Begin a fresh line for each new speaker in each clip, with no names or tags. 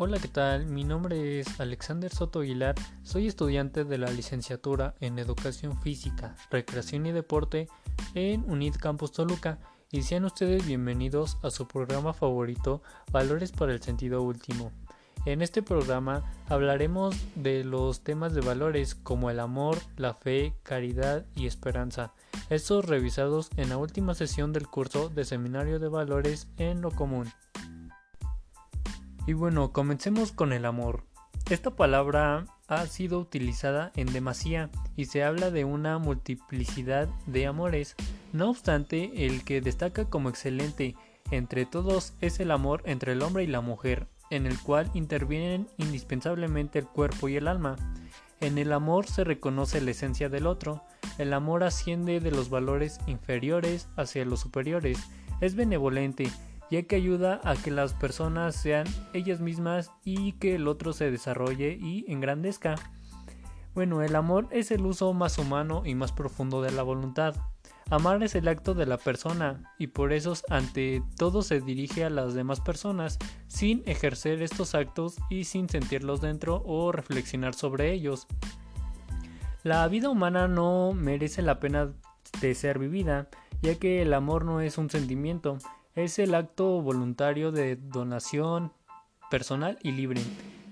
Hola, ¿qué tal? Mi nombre es Alexander Soto Aguilar, soy estudiante de la licenciatura en Educación Física, Recreación y Deporte en UNID Campus Toluca y sean ustedes bienvenidos a su programa favorito Valores para el Sentido Último. En este programa hablaremos de los temas de valores como el amor, la fe, caridad y esperanza, estos revisados en la última sesión del curso de Seminario de Valores en lo Común. Y bueno, comencemos con el amor. Esta palabra ha sido utilizada en demasía y se habla de una multiplicidad de amores. No obstante, el que destaca como excelente entre todos es el amor entre el hombre y la mujer, en el cual intervienen indispensablemente el cuerpo y el alma. En el amor se reconoce la esencia del otro, el amor asciende de los valores inferiores hacia los superiores, es benevolente, ya que ayuda a que las personas sean ellas mismas y que el otro se desarrolle y engrandezca. Bueno, el amor es el uso más humano y más profundo de la voluntad. Amar es el acto de la persona y por eso ante todo se dirige a las demás personas sin ejercer estos actos y sin sentirlos dentro o reflexionar sobre ellos. La vida humana no merece la pena de ser vivida, ya que el amor no es un sentimiento, es el acto voluntario de donación personal y libre,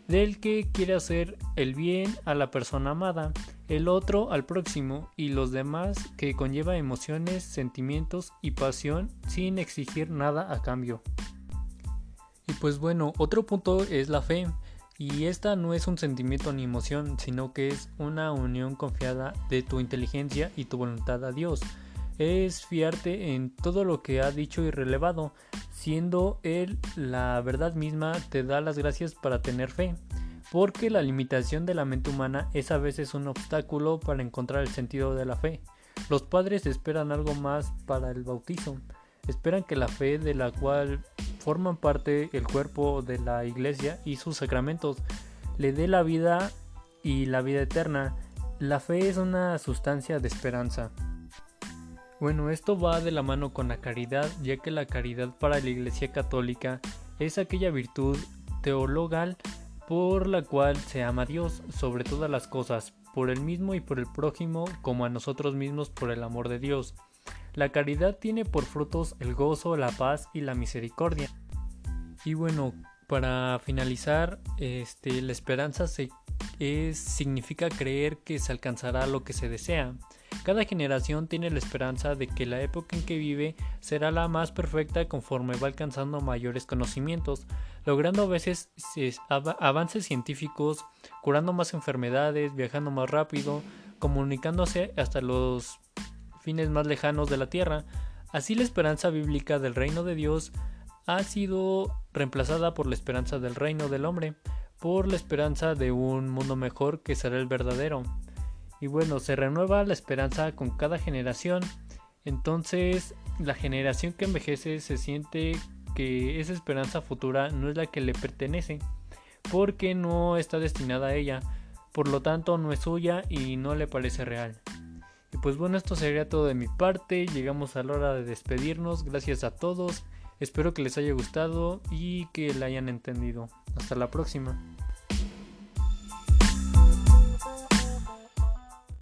del que quiere hacer el bien a la persona amada, el otro al próximo y los demás que conlleva emociones, sentimientos y pasión sin exigir nada a cambio. Y pues bueno, otro punto es la fe. Y esta no es un sentimiento ni emoción, sino que es una unión confiada de tu inteligencia y tu voluntad a Dios es fiarte en todo lo que ha dicho y relevado, siendo Él la verdad misma, te da las gracias para tener fe, porque la limitación de la mente humana es a veces un obstáculo para encontrar el sentido de la fe. Los padres esperan algo más para el bautizo, esperan que la fe de la cual forman parte el cuerpo de la iglesia y sus sacramentos le dé la vida y la vida eterna. La fe es una sustancia de esperanza. Bueno, esto va de la mano con la caridad, ya que la caridad para la Iglesia Católica es aquella virtud teologal por la cual se ama a Dios sobre todas las cosas, por el mismo y por el prójimo, como a nosotros mismos por el amor de Dios. La caridad tiene por frutos el gozo, la paz y la misericordia. Y bueno, para finalizar, este, la esperanza es, significa creer que se alcanzará lo que se desea. Cada generación tiene la esperanza de que la época en que vive será la más perfecta conforme va alcanzando mayores conocimientos, logrando a veces avances científicos, curando más enfermedades, viajando más rápido, comunicándose hasta los fines más lejanos de la Tierra. Así la esperanza bíblica del reino de Dios ha sido reemplazada por la esperanza del reino del hombre, por la esperanza de un mundo mejor que será el verdadero. Y bueno, se renueva la esperanza con cada generación. Entonces, la generación que envejece se siente que esa esperanza futura no es la que le pertenece, porque no está destinada a ella, por lo tanto no es suya y no le parece real. Y pues bueno, esto sería todo de mi parte, llegamos a la hora de despedirnos, gracias a todos, espero que les haya gustado y que la hayan entendido. Hasta la próxima.